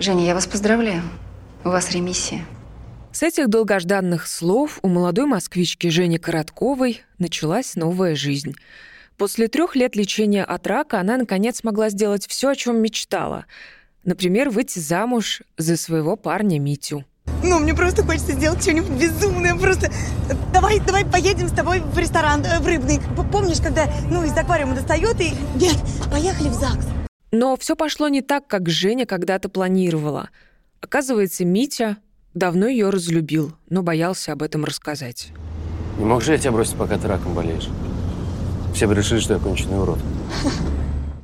Женя, я вас поздравляю. У вас ремиссия. С этих долгожданных слов у молодой москвички Жени Коротковой началась новая жизнь. После трех лет лечения от рака она, наконец, смогла сделать все, о чем мечтала. Например, выйти замуж за своего парня Митю. Ну, мне просто хочется сделать что-нибудь безумное. Просто давай, давай поедем с тобой в ресторан, э, в рыбный. Помнишь, когда, ну, из аквариума достает и... Нет, поехали в ЗАГС. Но все пошло не так, как Женя когда-то планировала. Оказывается, Митя давно ее разлюбил, но боялся об этом рассказать. Не мог же я тебя бросить, пока ты раком болеешь? Все бы решили, что я конченый урод.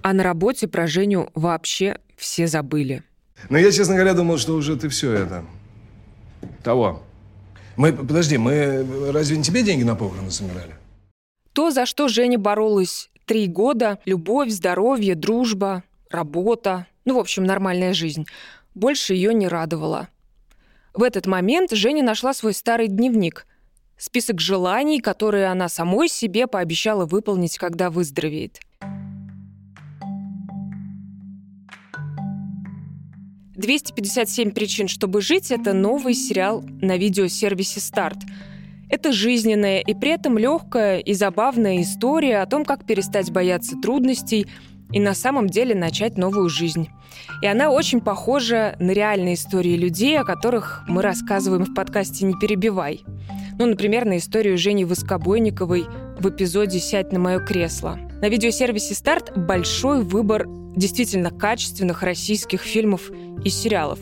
А на работе про Женю вообще все забыли. Но я, честно говоря, думал, что уже ты все это... Того. Мы, подожди, мы разве не тебе деньги на похороны собирали? То, за что Женя боролась три года, любовь, здоровье, дружба, работа, ну, в общем, нормальная жизнь, больше ее не радовало. В этот момент Женя нашла свой старый дневник, список желаний, которые она самой себе пообещала выполнить, когда выздоровеет. «257 причин, чтобы жить» — это новый сериал на видеосервисе «Старт». Это жизненная и при этом легкая и забавная история о том, как перестать бояться трудностей и на самом деле начать новую жизнь. И она очень похожа на реальные истории людей, о которых мы рассказываем в подкасте «Не перебивай». Ну, например, на историю Жени Воскобойниковой в эпизоде «Сядь на мое кресло». На видеосервисе «Старт» большой выбор действительно качественных российских фильмов и сериалов.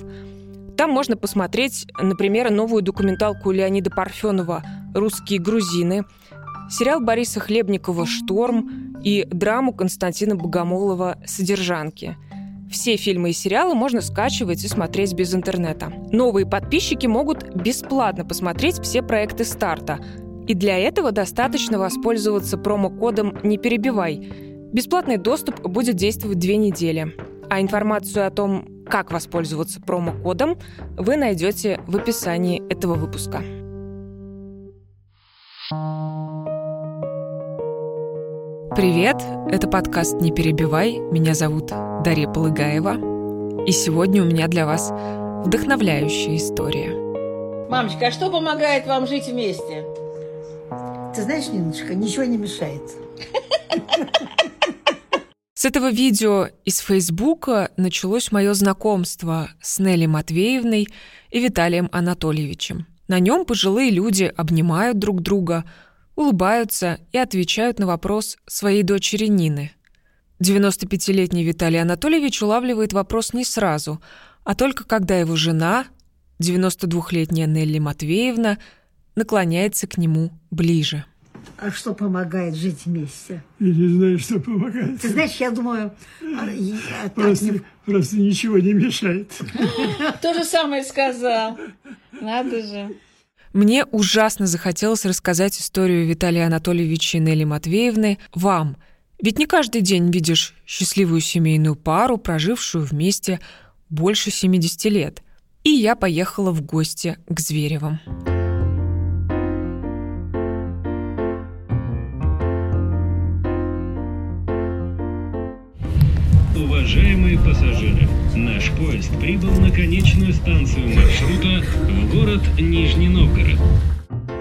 Там можно посмотреть, например, новую документалку Леонида Парфенова «Русские грузины», сериал Бориса Хлебникова «Шторм» и драму Константина Богомолова «Содержанки». Все фильмы и сериалы можно скачивать и смотреть без интернета. Новые подписчики могут бесплатно посмотреть все проекты старта. И для этого достаточно воспользоваться промокодом «Не перебивай». Бесплатный доступ будет действовать две недели. А информацию о том, как воспользоваться промокодом, вы найдете в описании этого выпуска. Привет, это подкаст «Не перебивай». Меня зовут Дарья Полыгаева. И сегодня у меня для вас вдохновляющая история. Мамочка, а что помогает вам жить вместе? Ты знаешь, Ниночка, ничего не мешает. С этого видео из Фейсбука началось мое знакомство с Нелли Матвеевной и Виталием Анатольевичем. На нем пожилые люди обнимают друг друга – улыбаются и отвечают на вопрос своей дочери Нины. 95-летний Виталий Анатольевич улавливает вопрос не сразу, а только когда его жена, 92-летняя Нелли Матвеевна, наклоняется к нему ближе. А что помогает жить вместе? Я не знаю, что помогает. Ты знаешь, я думаю... а, а, Просто, просто ничего не мешает. То же самое сказал. Надо же. Мне ужасно захотелось рассказать историю Виталия Анатольевича и Нелли Матвеевны вам. Ведь не каждый день видишь счастливую семейную пару, прожившую вместе больше 70 лет. И я поехала в гости к Зверевым. Наш поезд прибыл на конечную станцию маршрута в город Нижний Новгород.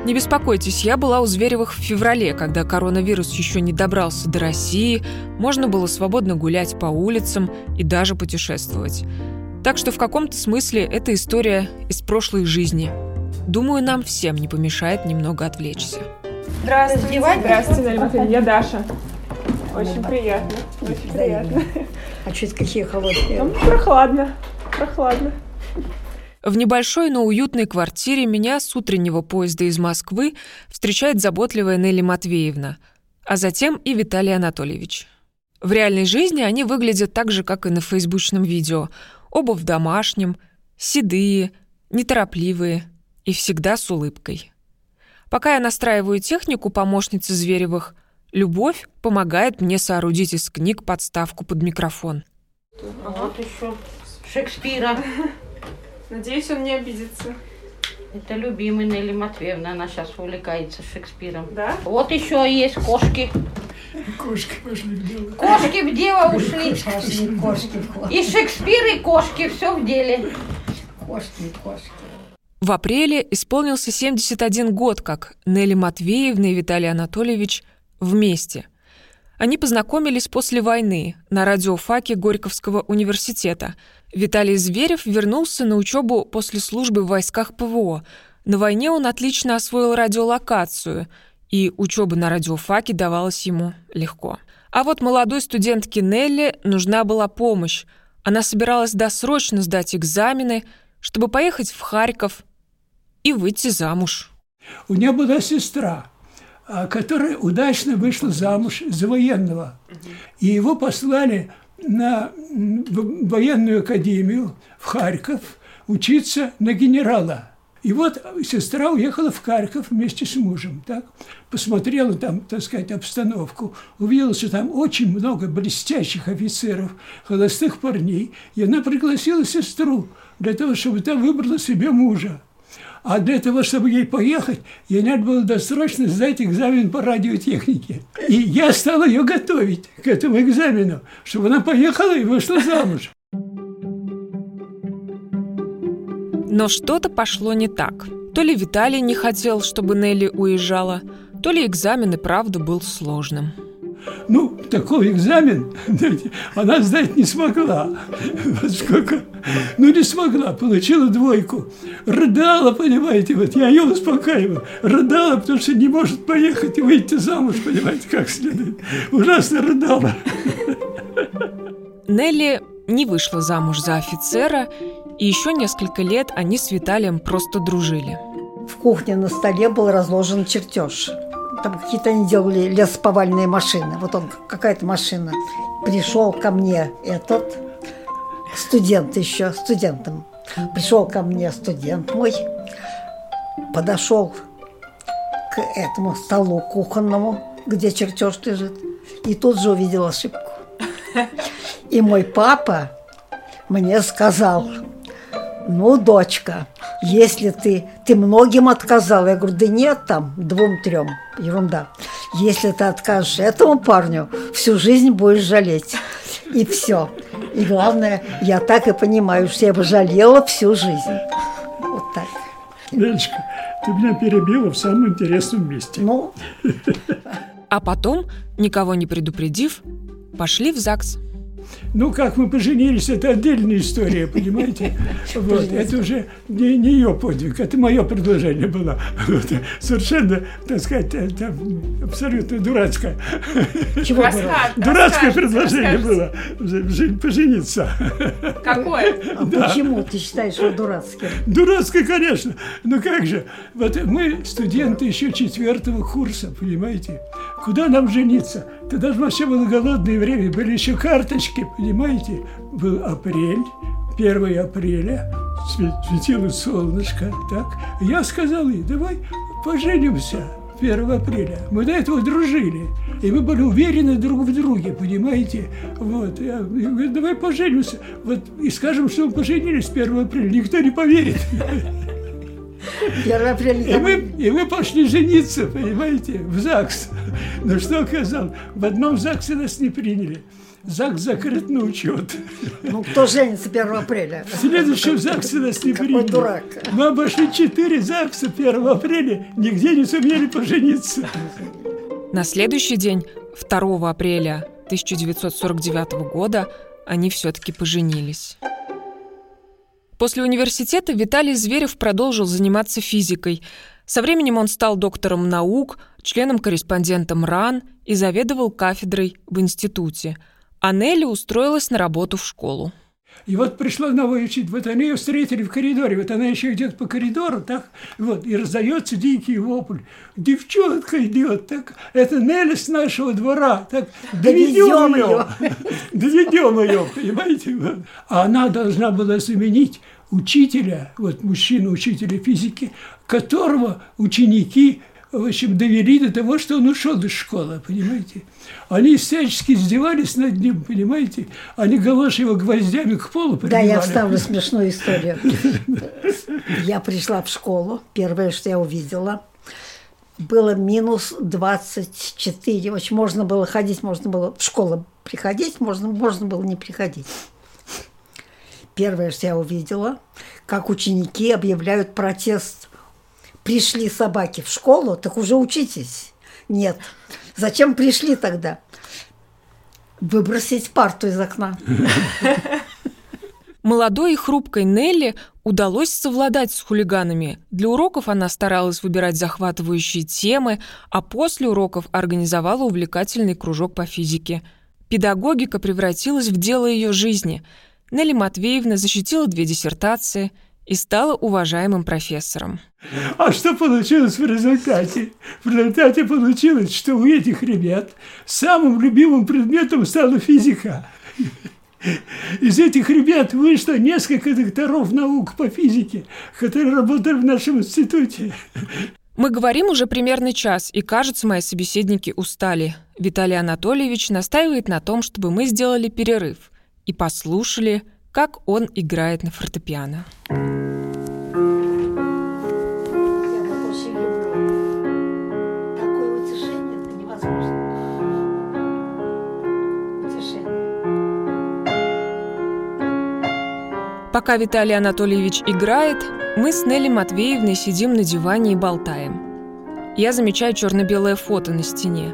Не беспокойтесь, я была у Зверевых в феврале, когда коронавирус еще не добрался до России, можно было свободно гулять по улицам и даже путешествовать. Так что в каком-то смысле это история из прошлой жизни. Думаю, нам всем не помешает немного отвлечься. Здравствуйте. Здравствуйте, Матвеевна. Я Даша. Очень приятно. Очень приятно. А это какие холодные? Ну, прохладно. Прохладно. В небольшой, но уютной квартире меня с утреннего поезда из Москвы встречает заботливая Нелли Матвеевна, а затем и Виталий Анатольевич. В реальной жизни они выглядят так же, как и на фейсбучном видео. Оба в домашнем, седые, неторопливые и всегда с улыбкой. Пока я настраиваю технику помощницы Зверевых, Любовь помогает мне соорудить из книг подставку под микрофон. А вот еще Шекспира. Надеюсь, он не обидится. Это любимый Нелли Матвеевна. Она сейчас увлекается Шекспиром. Да? Вот еще есть кошки. Кошки пошли в дело. Кошки в дело ушли. Кошки в ход. И Шекспир, и кошки, все в деле. Кошки кошки. В апреле исполнился 71 год, как Нелли Матвеевна и Виталий Анатольевич вместе. Они познакомились после войны на радиофаке Горьковского университета. Виталий Зверев вернулся на учебу после службы в войсках ПВО. На войне он отлично освоил радиолокацию, и учеба на радиофаке давалась ему легко. А вот молодой студентке Нелли нужна была помощь. Она собиралась досрочно сдать экзамены, чтобы поехать в Харьков и выйти замуж. У нее была сестра, которая удачно вышла замуж за военного. И его послали на военную академию в Харьков учиться на генерала. И вот сестра уехала в Харьков вместе с мужем, так? Посмотрела там, так сказать, обстановку, увидела, что там очень много блестящих офицеров, холостых парней, и она пригласила сестру для того, чтобы та выбрала себе мужа. А для того, чтобы ей поехать, ей надо было досрочно сдать экзамен по радиотехнике. И я стал ее готовить к этому экзамену, чтобы она поехала и вышла замуж. Но что-то пошло не так. То ли Виталий не хотел, чтобы Нелли уезжала, то ли экзамен и правда был сложным. Ну, такой экзамен знаете, она сдать не смогла. Вот сколько. Ну, не смогла, получила двойку. Рыдала, понимаете, вот я ее успокаиваю. Рыдала, потому что не может поехать и выйти замуж, понимаете, как следует. Ужасно рыдала. Нелли не вышла замуж за офицера, и еще несколько лет они с Виталием просто дружили. В кухне на столе был разложен чертеж. Там какие-то они делали лесоповальные машины. Вот он, какая-то машина. Пришел ко мне этот студент еще, студентом. Пришел ко мне студент мой, подошел к этому столу кухонному, где чертеж лежит, и тут же увидел ошибку. И мой папа мне сказал, ну, дочка, если ты, ты многим отказала, я говорю, да нет там, двум-трем, ерунда. Если ты откажешь этому парню, всю жизнь будешь жалеть. И все. И главное, я так и понимаю, что я бы жалела всю жизнь. Вот так. Нелечка, ты меня перебила в самом интересном месте. Ну, А потом, никого не предупредив, пошли в ЗАГС. Ну, как мы поженились, это отдельная история, понимаете? Вот, это уже не, не ее подвиг, это мое предложение было. Вот, совершенно, так сказать, это абсолютно дурацкое. чего? Дурацкое предложение было жен- пожениться. Какое? А почему ты считаешь его дурацким? Дурацкое, конечно. Ну как же? Вот мы студенты еще четвертого курса, понимаете? Куда нам жениться? Тогда же вообще было голодное время, были еще карточки, понимаете? Был апрель, 1 апреля, све- светило солнышко, так? Я сказал ей, давай поженимся 1 апреля. Мы до этого дружили, и мы были уверены друг в друге, понимаете? Вот, я, я говорю, давай поженимся. Вот, и скажем, что мы поженились 1 апреля, никто не поверит. 1 апреля. И мы, и мы пошли жениться, понимаете, в ЗАГС. Но что оказалось? В одном ЗАГСе нас не приняли. ЗАГС закрыт на учет. Ну, кто женится 1 апреля? В следующем ЗАГСе нас не Какой приняли. дурак. Мы обошли четыре ЗАГСа 1 апреля, нигде не сумели пожениться. На следующий день, 2 апреля 1949 года, они все-таки поженились. После университета Виталий Зверев продолжил заниматься физикой. Со временем он стал доктором наук, членом-корреспондентом РАН и заведовал кафедрой в институте. А Нелли устроилась на работу в школу. И вот пришла новая учитель, вот они ее встретили в коридоре, вот она еще идет по коридору, так, вот, и раздается дикий вопль. Девчонка идет, так, это Нелли с нашего двора, так, доведем ее, доведем ее, понимаете, вот. А она должна была заменить учителя, вот, мужчину-учителя физики, которого ученики в общем, довели до того, что он ушел из школы, понимаете? Они всячески издевались над ним, понимаете? Они галоши его гвоздями к полу Да, прибивали. я вставлю смешную историю. Я пришла в школу. Первое, что я увидела, было минус 24. Очень можно было ходить, можно было в школу приходить, можно, можно было не приходить. Первое, что я увидела, как ученики объявляют протест. Пришли собаки в школу, так уже учитесь. Нет. Зачем пришли тогда? Выбросить парту из окна. Молодой и хрупкой Нелли удалось совладать с хулиганами. Для уроков она старалась выбирать захватывающие темы, а после уроков организовала увлекательный кружок по физике. Педагогика превратилась в дело ее жизни. Нелли Матвеевна защитила две диссертации и стала уважаемым профессором. А что получилось в результате? В результате получилось, что у этих ребят самым любимым предметом стала физика. Из этих ребят вышло несколько докторов наук по физике, которые работали в нашем институте. Мы говорим уже примерно час, и, кажется, мои собеседники устали. Виталий Анатольевич настаивает на том, чтобы мы сделали перерыв и послушали, как он играет на фортепиано. Пока Виталий Анатольевич играет, мы с Нелли Матвеевной сидим на диване и болтаем. Я замечаю черно-белое фото на стене.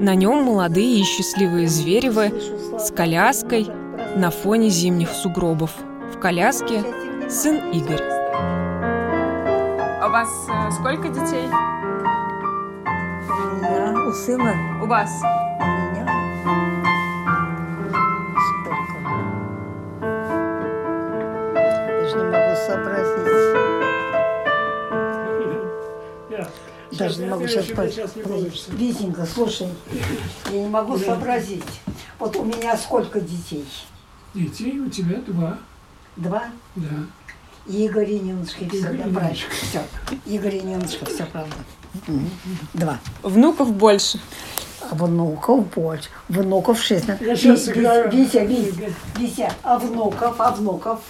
На нем молодые и счастливые Зверевы с коляской на фоне зимних сугробов. В коляске сын Игорь. А у вас э, сколько детей? У меня, у сына. У вас? У меня. Даже не могу сообразить. Даже не могу сейчас... Подожди, Витенька, слушай, я не могу сообразить. Вот у меня сколько детей? Детей у тебя два. Два? Да. Игорь и Ниночка, все, да, и правильно. Все. Игорь и Ниночка, все правда. Два. Внуков больше. А внуков больше. Внуков шесть. Я Ви- сыграю. Витя, Витя, Витя, а внуков, а внуков?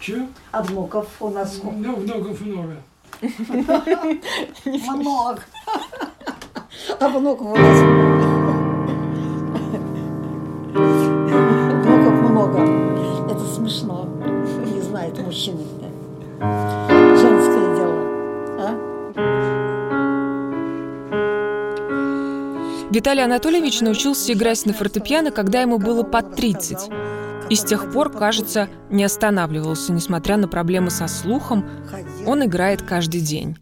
Че? А внуков у нас сколько? Ну, внуков много. Много. А внуков у нас Внуков смешно. Не знает мужчины. Женское дело. А? Виталий Анатольевич научился играть на фортепиано, когда ему было под 30. И с тех пор, кажется, не останавливался, несмотря на проблемы со слухом. Он играет каждый день.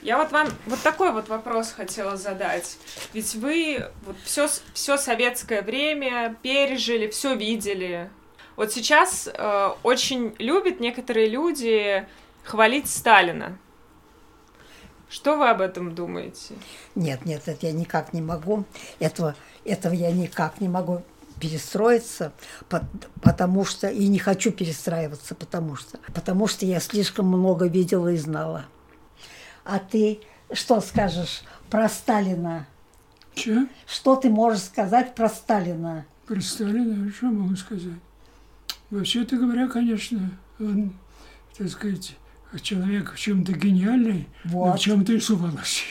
Я вот вам вот такой вот вопрос хотела задать. Ведь вы вот все, все советское время пережили, все видели. Вот сейчас э, очень любят некоторые люди хвалить Сталина. Что вы об этом думаете? Нет, нет, это я никак не могу. Этого, этого я никак не могу перестроиться, по- потому что и не хочу перестраиваться, потому что, потому что я слишком много видела и знала. А ты что скажешь про Сталина? Че? Что ты можешь сказать про Сталина? Про Сталина, что могу сказать? Вообще-то говоря, конечно, он, так сказать, человек в чем-то гениальный, но Вот. в чем-то и сволочь.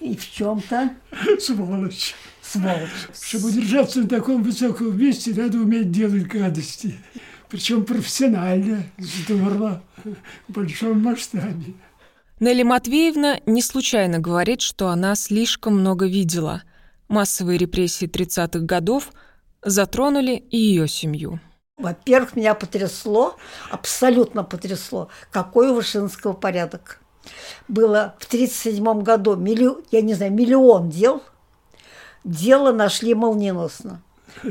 И в чем-то Сволочь. сволочь. Чтобы удержаться на таком высоком месте, надо уметь делать гадости. Причем профессионально, здорово, в большом масштабе. Нелли Матвеевна не случайно говорит, что она слишком много видела. Массовые репрессии 30-х годов затронули и ее семью. Во-первых, меня потрясло, абсолютно потрясло, какой у Вышинского порядок. Было в 1937 году, миллион, я не знаю, миллион дел. Дело нашли молниеносно.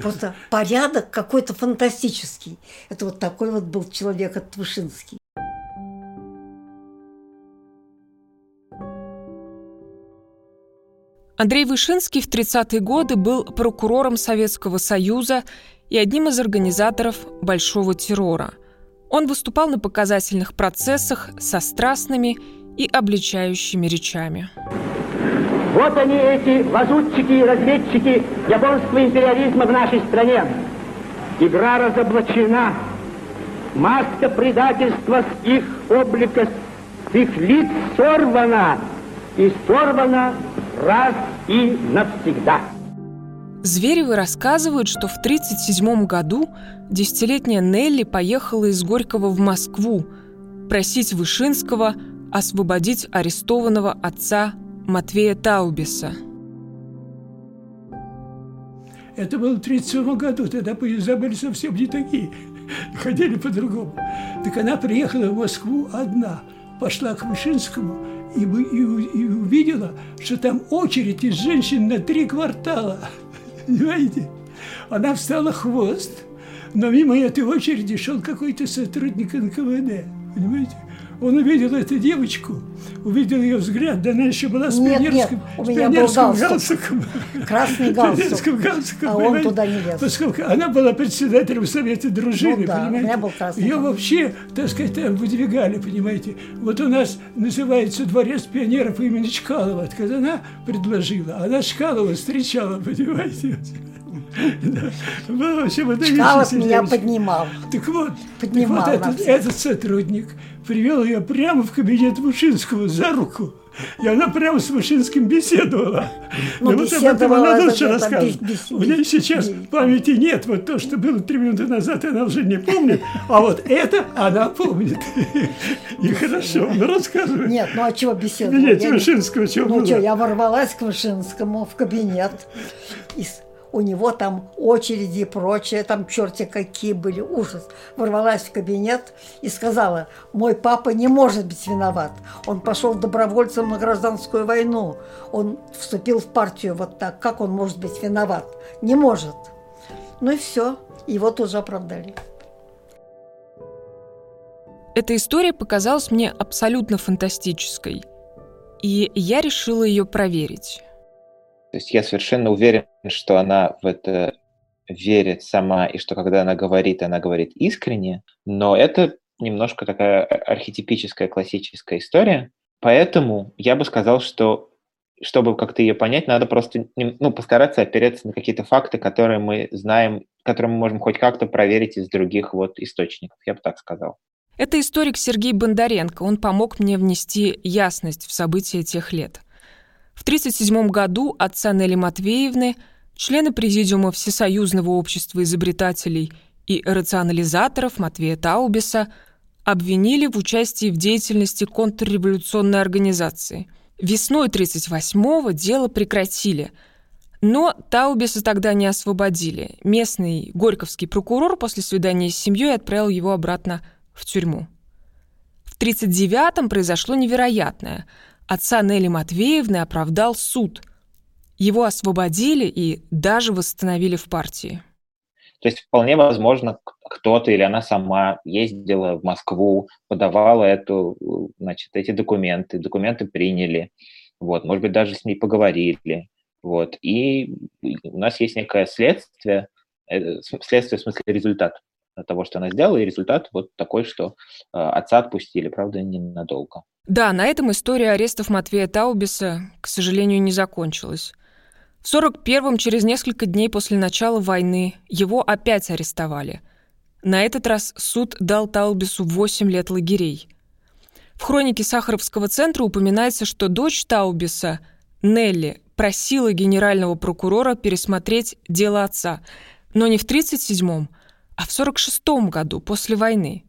Просто порядок какой-то фантастический. Это вот такой вот был человек, этот Вышинский. Андрей Вышинский в 30-е годы был прокурором Советского Союза и одним из организаторов Большого террора. Он выступал на показательных процессах со страстными и обличающими речами. Вот они, эти лазутчики и разведчики японского империализма в нашей стране. Игра разоблачена. Маска предательства с их облика, с их лиц сорвана. и сорвана раз и навсегда. Зверевы рассказывают, что в 1937 году десятилетняя Нелли поехала из Горького в Москву просить Вышинского освободить арестованного отца Матвея Таубиса. Это было в 1937 году, тогда поезда были совсем не такие, ходили по-другому. Так она приехала в Москву одна, пошла к Вышинскому и, и, и увидела, что там очередь из женщин на три квартала. Понимаете? Она встала хвост, но мимо этой очереди шел какой-то сотрудник НКВД. Понимаете? Он увидел эту девочку, увидел ее взгляд, да она еще была с нет, пионерским, нет, у с меня был пионерским галстук. галстуком. Красный галстук. Галстуком, А он понимаете? туда не лез. Поскольку она была председателем совета дружины, Ну да, у понимаете? меня был красный Ее галстук. вообще, так сказать, выдвигали, понимаете? Вот у нас называется дворец пионеров имени Чкалова. Когда она предложила, она Чкалова встречала, понимаете? Была вообще Чкалов меня поднимал. Так вот, Поднимал так вот этот, этот сотрудник привел ее прямо в кабинет Вышинского за руку. И она прямо с Вышинским беседовала. Ну, Но вот об этом беседовала, она лучше без- У нее сейчас памяти нет. Вот то, что было три минуты назад, она уже не помнит. А вот это она помнит. И хорошо, ну рассказывай. Нет, ну а чего беседовать? Кабинете Я не- Вышинского чего Ну что, я ворвалась к Вышинскому в кабинет. У него там очереди и прочее, там черти какие были, ужас. Ворвалась в кабинет и сказала, мой папа не может быть виноват. Он пошел добровольцем на гражданскую войну. Он вступил в партию вот так. Как он может быть виноват? Не может. Ну и все. Его тоже оправдали. Эта история показалась мне абсолютно фантастической. И я решила ее проверить. То есть я совершенно уверен, что она в это верит сама, и что когда она говорит, она говорит искренне, но это немножко такая архетипическая классическая история, поэтому я бы сказал, что чтобы как-то ее понять, надо просто ну, постараться опереться на какие-то факты, которые мы знаем, которые мы можем хоть как-то проверить из других вот источников, я бы так сказал. Это историк Сергей Бондаренко. Он помог мне внести ясность в события тех лет. В 1937 году отца Нелли Матвеевны, члены Президиума Всесоюзного общества изобретателей и рационализаторов Матвея Таубиса обвинили в участии в деятельности контрреволюционной организации. Весной 1938-го дело прекратили, но Таубиса тогда не освободили. Местный горьковский прокурор после свидания с семьей отправил его обратно в тюрьму. В 1939-м произошло невероятное. Отца Нелли Матвеевны оправдал суд. Его освободили и даже восстановили в партии. То есть вполне возможно, кто-то или она сама ездила в Москву, подавала эту, значит, эти документы, документы приняли, вот, может быть, даже с ней поговорили, вот, и у нас есть некое следствие, э, следствие в смысле результат того, что она сделала, и результат вот такой, что э, отца отпустили, правда, ненадолго. Да, на этом история арестов Матвея Таубиса, к сожалению, не закончилась. В 41-м, через несколько дней после начала войны, его опять арестовали. На этот раз суд дал Таубису 8 лет лагерей. В хронике Сахаровского центра упоминается, что дочь Таубиса, Нелли, просила генерального прокурора пересмотреть дело отца, но не в 37-м, а в 46-м году, после войны.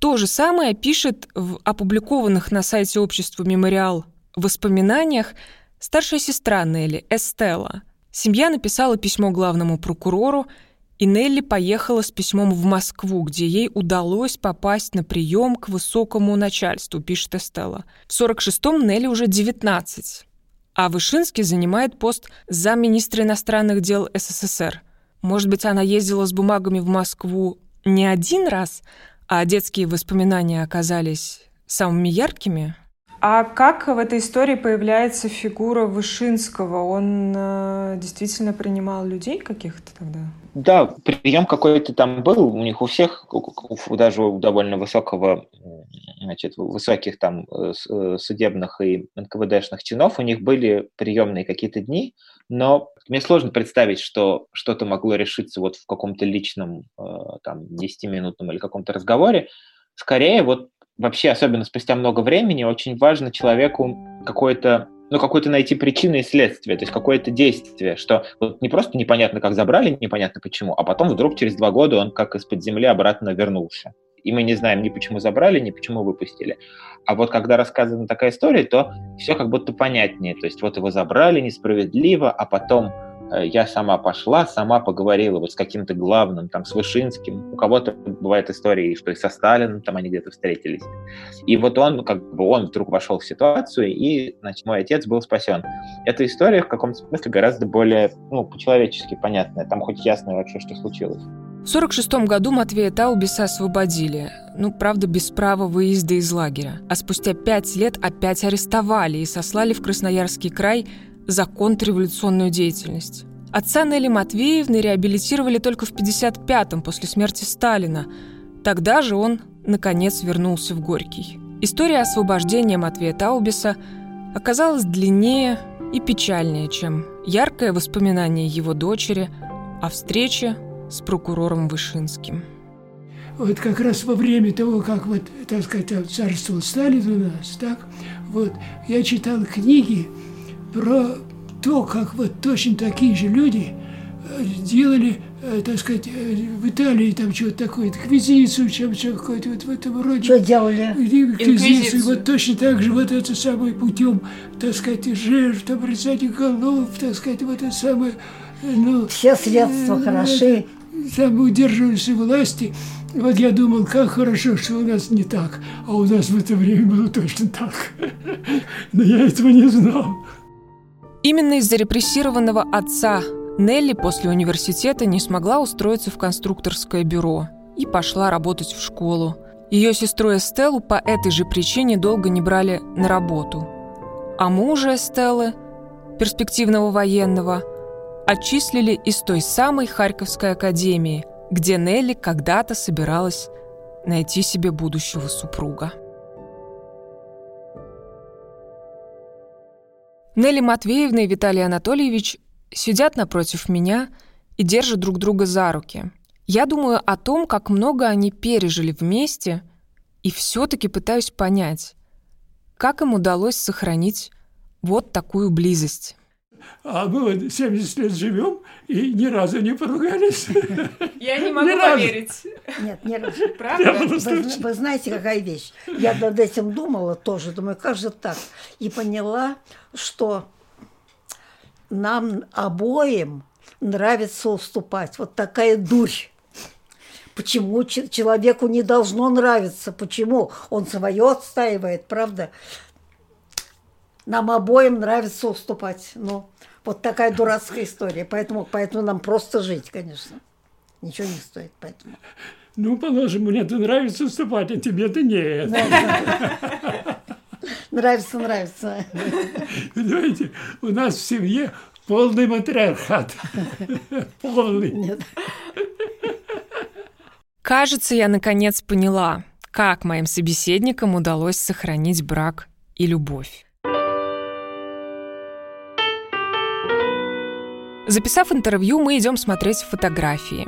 То же самое пишет в опубликованных на сайте общества «Мемориал» воспоминаниях старшая сестра Нелли, Эстелла. Семья написала письмо главному прокурору, и Нелли поехала с письмом в Москву, где ей удалось попасть на прием к высокому начальству, пишет Эстелла. В 46-м Нелли уже 19, а Вышинский занимает пост замминистра иностранных дел СССР. Может быть, она ездила с бумагами в Москву не один раз, а детские воспоминания оказались самыми яркими? А как в этой истории появляется фигура Вышинского? Он э, действительно принимал людей каких-то тогда? Да, прием какой-то там был у них у всех, даже у довольно высокого, значит, высоких там э, э, судебных и НКВДшных чинов, у них были приемные какие-то дни, но мне сложно представить, что что-то могло решиться вот в каком-то личном, э, там, 10-минутном или каком-то разговоре. Скорее, вот вообще, особенно спустя много времени, очень важно человеку какое-то ну, какую-то найти причины и следствие, то есть какое-то действие, что вот не просто непонятно, как забрали, непонятно почему, а потом вдруг через два года он как из-под земли обратно вернулся. И мы не знаем ни почему забрали, ни почему выпустили. А вот когда рассказана такая история, то все как будто понятнее. То есть вот его забрали несправедливо, а потом Э, я сама пошла, сама поговорила вот с каким-то главным, там, с Вышинским. У кого-то бывает истории, что и со Сталином там они где-то встретились. И вот он, как бы, он вдруг вошел в ситуацию, и, значит, мой отец был спасен. Эта история в каком-то смысле гораздо более, ну, по-человечески понятная. Там хоть ясно вообще, что случилось. В 1946 году Матвея Таубиса освободили. Ну, правда, без права выезда из лагеря. А спустя пять лет опять арестовали и сослали в Красноярский край за контрреволюционную деятельность. Отца Нелли Матвеевны реабилитировали только в 55-м после смерти Сталина. Тогда же он, наконец, вернулся в Горький. История освобождения Матвея Таубиса оказалась длиннее и печальнее, чем яркое воспоминание его дочери о встрече с прокурором Вышинским. Вот как раз во время того, как вот, так сказать, царствовал Сталин у нас, так, вот, я читал книги, про то, как вот точно такие же люди э, делали, э, так сказать, э, в Италии там что-то такое, инквизицию, чем что какое-то вот в этом роде. Что делали? Инквизицию. инквизицию. Вот точно так же вот это самое путем, так сказать, жертв, обрезания голов, так сказать, вот это самое, ну... Все средства э, хороши. Там удерживались власти. Вот я думал, как хорошо, что у нас не так, а у нас в это время было точно так. Но я этого не знал. Именно из-за репрессированного отца Нелли после университета не смогла устроиться в конструкторское бюро и пошла работать в школу. Ее сестру Эстеллу по этой же причине долго не брали на работу. А мужа Эстеллы, перспективного военного, отчислили из той самой Харьковской академии, где Нелли когда-то собиралась найти себе будущего супруга. Нелли Матвеевна и Виталий Анатольевич сидят напротив меня и держат друг друга за руки. Я думаю о том, как много они пережили вместе, и все-таки пытаюсь понять, как им удалось сохранить вот такую близость. А мы вот 70 лет живем и ни разу не поругались. Я не могу поверить. Нет, ни разу. Правда? Вы, вы знаете, какая вещь? Я над этим думала тоже. Думаю, как же так? И поняла, что нам обоим нравится уступать. Вот такая дурь. Почему человеку не должно нравиться? Почему? Он свое отстаивает, правда? Нам обоим нравится уступать. Ну, вот такая дурацкая история. Поэтому, поэтому нам просто жить, конечно. Ничего не стоит, поэтому. Ну, положим, мне-то нравится уступать, а тебе-то нет. Нравится, нравится. Понимаете, у нас в семье полный матриархат. Полный. Нет. Кажется, я наконец поняла, как моим собеседникам удалось сохранить брак и любовь. Записав интервью, мы идем смотреть фотографии.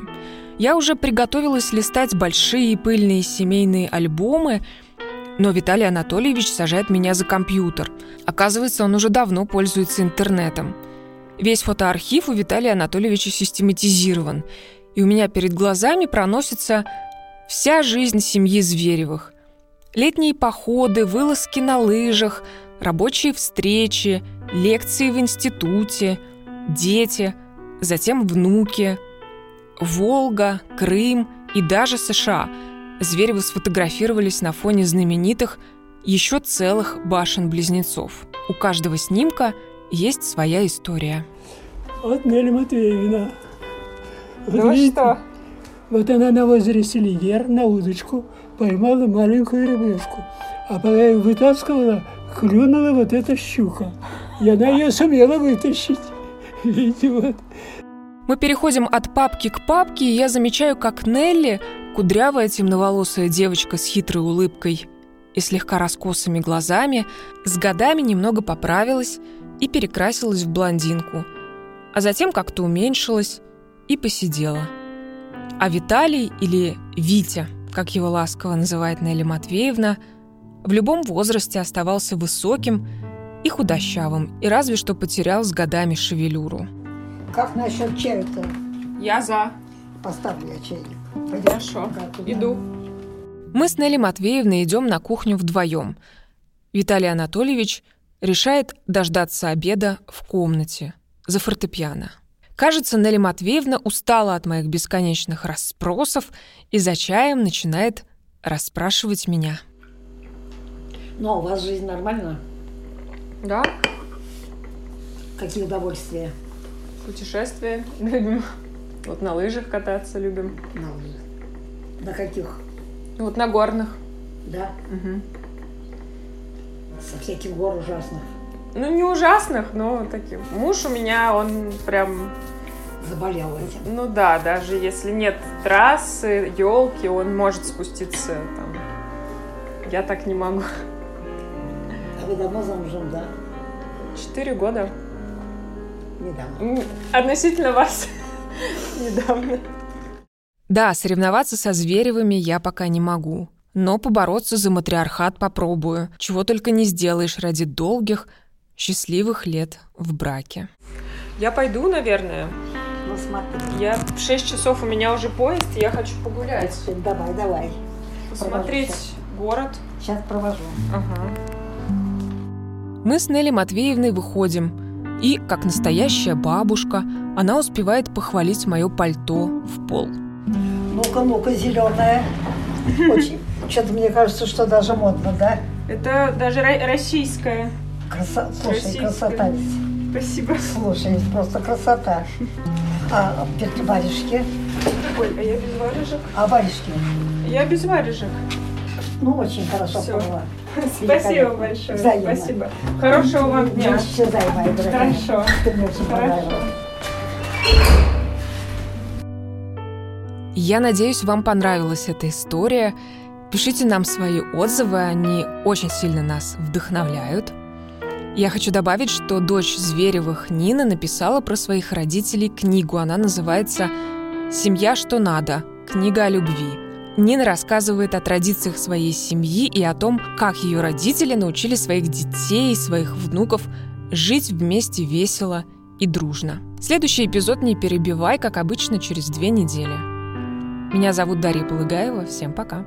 Я уже приготовилась листать большие пыльные семейные альбомы, но Виталий Анатольевич сажает меня за компьютер. Оказывается, он уже давно пользуется интернетом. Весь фотоархив у Виталия Анатольевича систематизирован, и у меня перед глазами проносится вся жизнь семьи Зверевых. Летние походы, вылазки на лыжах, рабочие встречи, лекции в институте – дети, затем внуки, Волга, Крым и даже США. Зверевы сфотографировались на фоне знаменитых еще целых башен-близнецов. У каждого снимка есть своя история. Вот Нелли Матвеевна. Вот ну видите, что? Вот она на озере Селигер на удочку поймала маленькую рыбешку. А пока ее вытаскивала, клюнула вот эта щука. И она ее сумела вытащить. Идиот. Мы переходим от папки к папке, и я замечаю, как Нелли, кудрявая темноволосая девочка с хитрой улыбкой и слегка раскосыми глазами, с годами немного поправилась и перекрасилась в блондинку, а затем как-то уменьшилась и посидела. А Виталий, или Витя, как его ласково называет Нелли Матвеевна, В любом возрасте оставался высоким и худощавым, и разве что потерял с годами шевелюру. Как насчет чая-то? Я за. Поставлю я чайник. Хорошо, иду. Мы с Нелли Матвеевной идем на кухню вдвоем. Виталий Анатольевич решает дождаться обеда в комнате за фортепиано. Кажется, Нелли Матвеевна устала от моих бесконечных расспросов и за чаем начинает расспрашивать меня. Ну, а у вас жизнь нормальная? Да. Какие удовольствия? Путешествия любим. Вот на лыжах кататься любим. На лыжах. На каких? Вот на горных. Да? Угу. Со всяких гор ужасных. Ну, не ужасных, но таким. Муж у меня, он прям... Заболел этим. Ну да, даже если нет трассы, елки, он может спуститься там. Я так не могу. А вы давно замужем, да? Четыре года. Недавно. Относительно вас. Недавно. Да, соревноваться со Зверевыми я пока не могу. Но побороться за матриархат попробую. Чего только не сделаешь ради долгих, счастливых лет в браке. Я пойду, наверное. Ну смотри. Я в 6 часов у меня уже поезд, и я хочу погулять. Давай, давай. Посмотреть Провожу. город. Сейчас провожу. Ага. Мы с Нелли Матвеевной выходим, и, как настоящая бабушка, она успевает похвалить мое пальто в пол. Ну-ка, ну-ка, зеленая. Очень. Что-то мне кажется, что даже модно, да? Это даже ро- российская. Краса... Слушай, Российская. красота ведь. Спасибо. Слушай, просто красота. А варежки? Ой, а я без варежек? А варежки? Я без варежек. Ну, очень хорошо Всё. поняла. Спасибо большое. Взаимно. Спасибо. Хорошего вам дня. Исчезай, моя дорогая. Хорошо. Ты мне очень Хорошо. Я надеюсь, вам понравилась эта история. Пишите нам свои отзывы, они очень сильно нас вдохновляют. Я хочу добавить, что дочь Зверевых Нина написала про своих родителей книгу. Она называется «Семья, что надо. Книга о любви». Нина рассказывает о традициях своей семьи и о том, как ее родители научили своих детей и своих внуков жить вместе весело и дружно. Следующий эпизод не перебивай, как обычно, через две недели. Меня зовут Дарья Полыгаева. Всем пока.